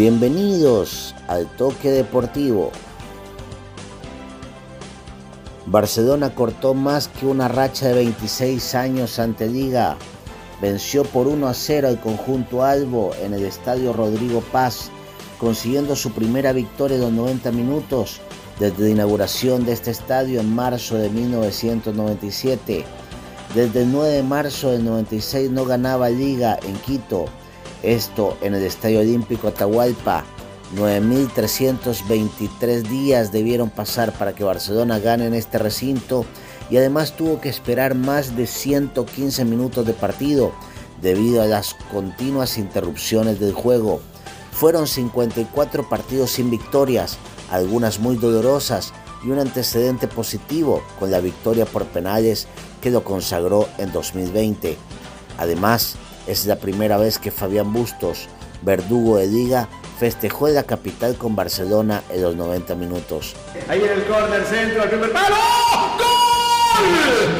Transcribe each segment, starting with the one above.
Bienvenidos al Toque Deportivo. Barcelona cortó más que una racha de 26 años ante Liga. Venció por 1 a 0 al conjunto Albo en el estadio Rodrigo Paz, consiguiendo su primera victoria los 90 minutos desde la inauguración de este estadio en marzo de 1997. Desde el 9 de marzo del 96 no ganaba Liga en Quito esto en el Estadio Olímpico Atahualpa. 9.323 días debieron pasar para que Barcelona gane en este recinto y además tuvo que esperar más de 115 minutos de partido debido a las continuas interrupciones del juego. Fueron 54 partidos sin victorias, algunas muy dolorosas y un antecedente positivo con la victoria por penales que lo consagró en 2020. Además, es la primera vez que Fabián Bustos, verdugo de liga, festejó en la capital con Barcelona en los 90 minutos. Ahí en el córner centro, el primer palo. ¡Gol!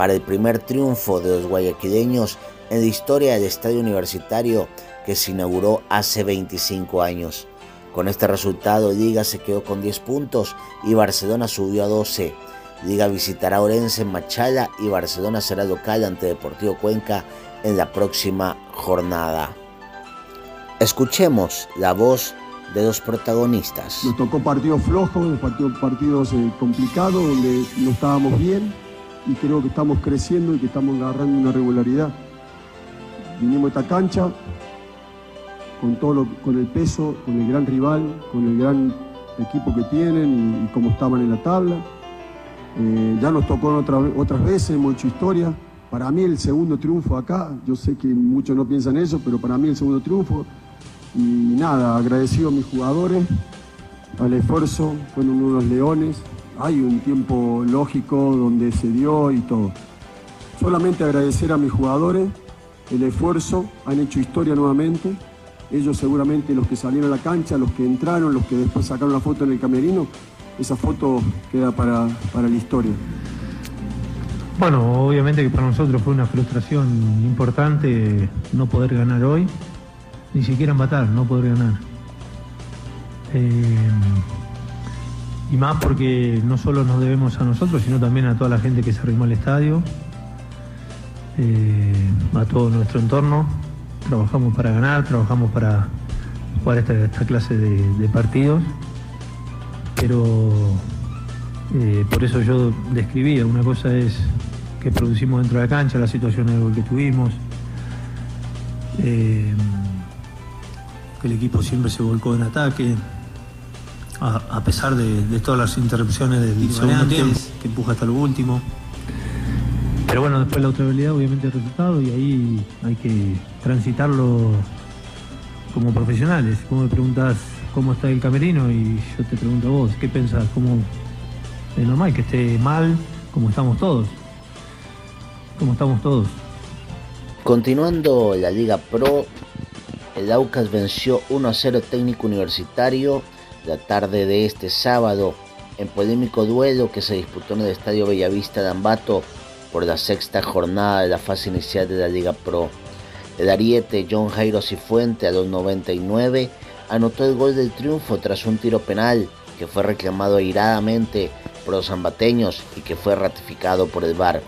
para el primer triunfo de los guayaquileños en la historia del estadio universitario que se inauguró hace 25 años. Con este resultado, Liga se quedó con 10 puntos y Barcelona subió a 12. Liga visitará Orense en Machala y Barcelona será local ante Deportivo Cuenca en la próxima jornada. Escuchemos la voz de los protagonistas. Nos tocó partidos flojos, partidos, eh, complicados donde no estábamos bien y creo que estamos creciendo y que estamos agarrando una regularidad. Vinimos a esta cancha con, todo con el peso, con el gran rival, con el gran equipo que tienen y, y cómo estaban en la tabla eh, ya nos tocó otras veces, hemos hecho historia. Para mí el segundo triunfo acá, yo sé que muchos no piensan eso, pero para mí el segundo triunfo. Y nada, agradecido a mis jugadores, al esfuerzo, fueron unos leones. Hay un tiempo lógico donde se dio y todo. Solamente agradecer a mis jugadores el esfuerzo, han hecho historia nuevamente. Ellos seguramente los que salieron a la cancha, los que entraron, los que después sacaron la foto en el camerino, esa foto queda para, la historia. Bueno, obviamente que para nosotros fue una frustración importante no poder ganar hoy, ni siquiera matar, no poder ganar. Eh, y más porque no solo nos debemos a nosotros, sino también a toda la gente que se arrimó al estadio, eh, a todo nuestro entorno. Trabajamos para ganar, trabajamos para jugar esta, clase de partidos pero eh, por eso yo describía, una cosa es que producimos dentro de la cancha, la situación de gol que tuvimos, eh, que el equipo siempre se volcó en ataque, a, pesar de, todas las interrupciones del segundo tiempo, que empuja hasta lo último. Pero bueno, después la otra habilidad obviamente el resultado y ahí hay que transitarlo como profesionales. Como me preguntas cómo está el camerino y yo te pregunto a vos, ¿qué pensás? ¿Cómo es normal que esté mal como estamos todos? Como estamos todos. Continuando la Liga Pro, el Aucas venció 1 a 0 técnico universitario la tarde de este sábado en polémico duelo que se disputó en el Estadio Bellavista de Ambato por la sexta jornada de la fase inicial de la Liga Pro. El ariete John Jairo Cifuente a los 99 anotó el gol del triunfo tras un tiro penal que fue reclamado airadamente por los zambateños y que fue ratificado por el VAR.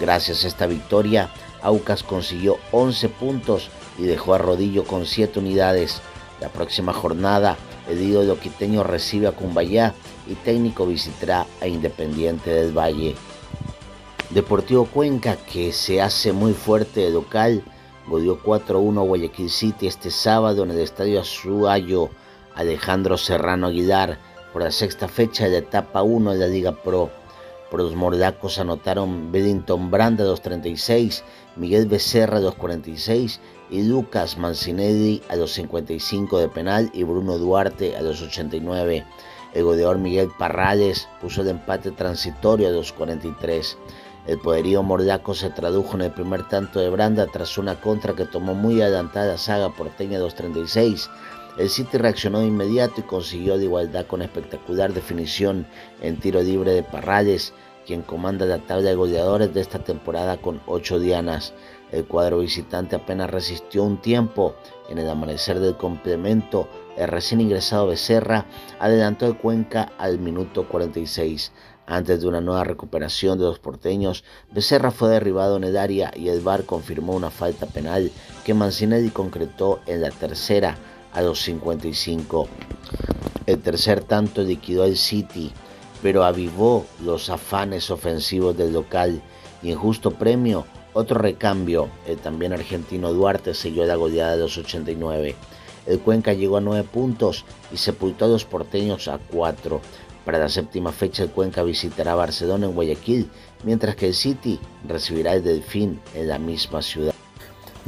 Gracias a esta victoria, Aucas consiguió 11 puntos y dejó a Rodillo con 7 unidades. La próxima jornada, ídolo quiteño recibe a Cumbayá y técnico visitará a Independiente del Valle. Deportivo Cuenca, que se hace muy fuerte de local, goleó 4-1 Guayaquil City este sábado en el Estadio Azuayo Alejandro Serrano Aguilar por la sexta fecha de la etapa 1 de la Liga Pro. Por los mordacos anotaron Bellington Branda 2.36, Miguel Becerra 2.46 y Lucas Mancinelli a los 55 de penal y Bruno Duarte a los 89. El goleador Miguel Parrales puso el empate transitorio a los 43. El poderío mordaco se tradujo en el primer tanto de Branda tras una contra que tomó muy adelantada la saga porteña 236. El City reaccionó de inmediato y consiguió de igualdad con espectacular definición en tiro libre de Parrales, quien comanda la tabla de goleadores de esta temporada con 8 dianas. El cuadro visitante apenas resistió un tiempo. En el amanecer del complemento, el recién ingresado Becerra adelantó el Cuenca al minuto 46. Antes de una nueva recuperación de los porteños, Becerra fue derribado en el área y el VAR confirmó una falta penal que Mancinelli concretó en la tercera a los 55. El tercer tanto liquidó al City, pero avivó los afanes ofensivos del local y en justo premio otro recambio, el también argentino Duarte selló la goleada de los 89. El Cuenca llegó a 9 puntos y sepultó a los porteños a 4. Para la séptima fecha el Cuenca visitará Barcelona en Guayaquil, mientras que el City recibirá el Delfín en la misma ciudad.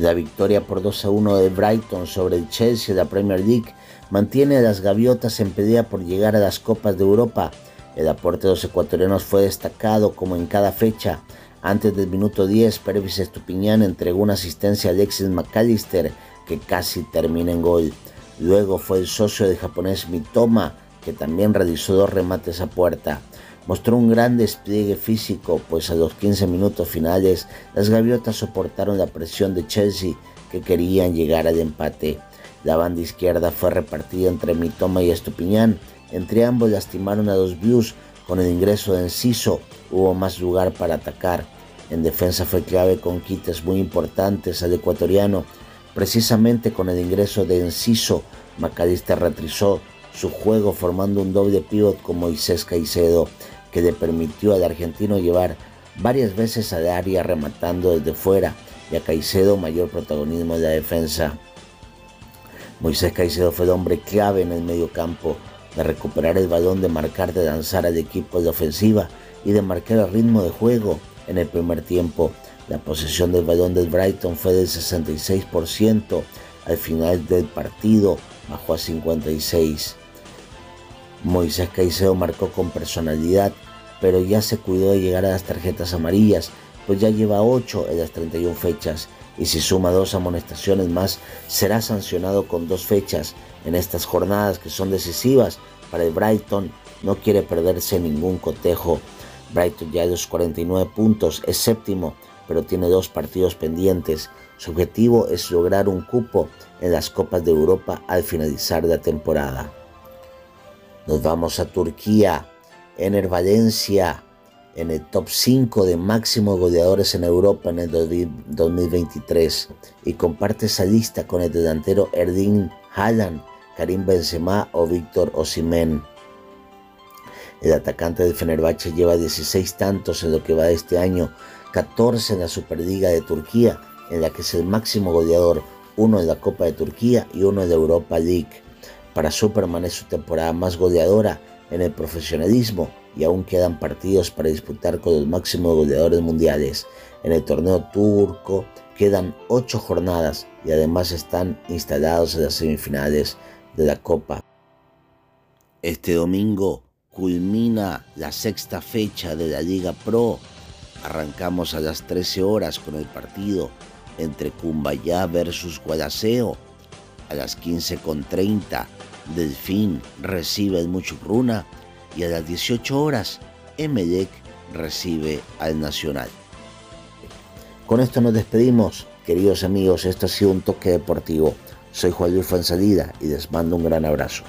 La victoria por 2 a 1 de Brighton sobre el Chelsea de la Premier League mantiene a las gaviotas en pelea por llegar a las Copas de Europa. El aporte de los ecuatorianos fue destacado como en cada fecha, antes del minuto 10, Pervis Estupiñán entregó una asistencia a Alexis McAllister que casi termina en gol. Luego fue el socio del japonés Mitoma que también realizó dos remates a puerta. Mostró un gran despliegue físico, pues a los 15 minutos finales las gaviotas soportaron la presión de Chelsea que querían llegar al empate. La banda izquierda fue repartida entre Mitoma y Estupiñán. Entre ambos lastimaron a los Blues con el ingreso de Enciso hubo más lugar para atacar. En defensa fue clave con quites muy importantes al ecuatoriano. Precisamente con el ingreso de Enciso, Macalista retrizó su juego formando un doble pivot con Moisés Caicedo, que le permitió al argentino llevar varias veces al área rematando desde fuera y a Caicedo mayor protagonismo de la defensa. Moisés Caicedo fue el hombre clave en el medio campo, de recuperar el balón, de marcar, de lanzar al equipo de ofensiva y de marcar el ritmo de juego en el primer tiempo. La posesión del balón del Brighton fue del 66%, al final del partido bajó a 56. Moisés Caicedo marcó con personalidad, pero ya se cuidó de llegar a las tarjetas amarillas, pues ya lleva 8 en las 31 fechas y si suma dos amonestaciones más, será sancionado con dos fechas en estas jornadas que son decisivas para el Brighton. No quiere perderse ningún cotejo. Brighton ya de los 49 puntos es séptimo, pero tiene dos partidos pendientes. Su objetivo es lograr un cupo en las Copas de Europa al finalizar la temporada. Nos vamos a Turquía. Ener Valencia en el top 5 de máximos goleadores en Europa en el 2023 y comparte esa lista con el delantero Erdin Haaland, Karim Benzema o Víctor Osimhen. El atacante del Fenerbahce lleva 16 tantos en lo que va de este año, 14 en la Superliga de Turquía, en la que es el máximo goleador, uno en la Copa de Turquía y uno en la Europa League. Para Superman es su temporada más goleadora en el profesionalismo y aún quedan partidos para disputar con los máximos goleadores mundiales. En el torneo turco quedan 8 jornadas y además están instalados en las semifinales de la Copa. Este domingo culmina la sexta fecha de la Liga Pro. Arrancamos a las 13 horas con el partido entre Cumbayá versus Guadaseo. A las 15.30 Delfín recibe el Muchukruna y a las 18 horas Emelec recibe al Nacional. Con esto nos despedimos, queridos amigos, esto ha sido un toque deportivo. Soy Juan Luis Fansalida y les mando un gran abrazo.